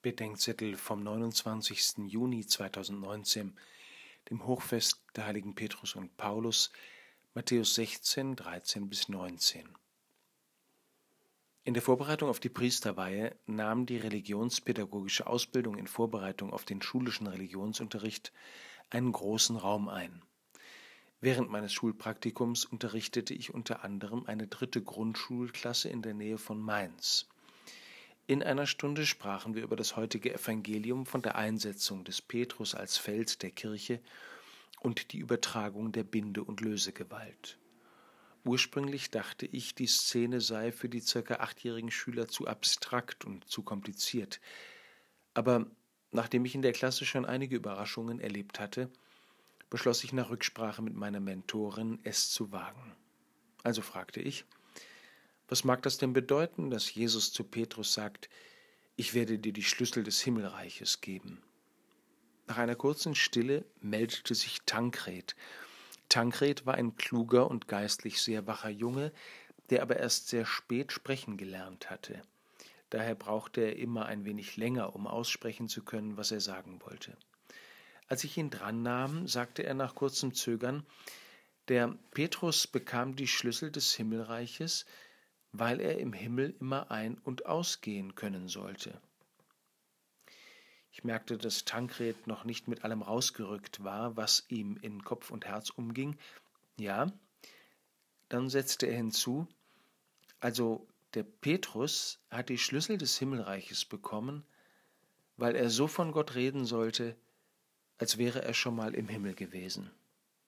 Bedenkzettel vom 29. Juni 2019, dem Hochfest der heiligen Petrus und Paulus, Matthäus 16, 13 bis 19. In der Vorbereitung auf die Priesterweihe nahm die religionspädagogische Ausbildung in Vorbereitung auf den schulischen Religionsunterricht einen großen Raum ein. Während meines Schulpraktikums unterrichtete ich unter anderem eine dritte Grundschulklasse in der Nähe von Mainz. In einer Stunde sprachen wir über das heutige Evangelium von der Einsetzung des Petrus als Fels der Kirche und die Übertragung der Binde- und Lösegewalt. Ursprünglich dachte ich, die Szene sei für die circa achtjährigen Schüler zu abstrakt und zu kompliziert. Aber nachdem ich in der Klasse schon einige Überraschungen erlebt hatte, beschloss ich nach Rücksprache mit meiner Mentorin, es zu wagen. Also fragte ich, was mag das denn bedeuten, dass Jesus zu Petrus sagt, ich werde dir die Schlüssel des Himmelreiches geben? Nach einer kurzen Stille meldete sich Tankred. Tankred war ein kluger und geistlich sehr wacher Junge, der aber erst sehr spät sprechen gelernt hatte. Daher brauchte er immer ein wenig länger, um aussprechen zu können, was er sagen wollte. Als ich ihn drannahm, sagte er nach kurzem Zögern, der Petrus bekam die Schlüssel des Himmelreiches, weil er im Himmel immer ein- und ausgehen können sollte. Ich merkte, dass Tankred noch nicht mit allem rausgerückt war, was ihm in Kopf und Herz umging. Ja, dann setzte er hinzu, also der Petrus hat die Schlüssel des Himmelreiches bekommen, weil er so von Gott reden sollte, als wäre er schon mal im Himmel gewesen.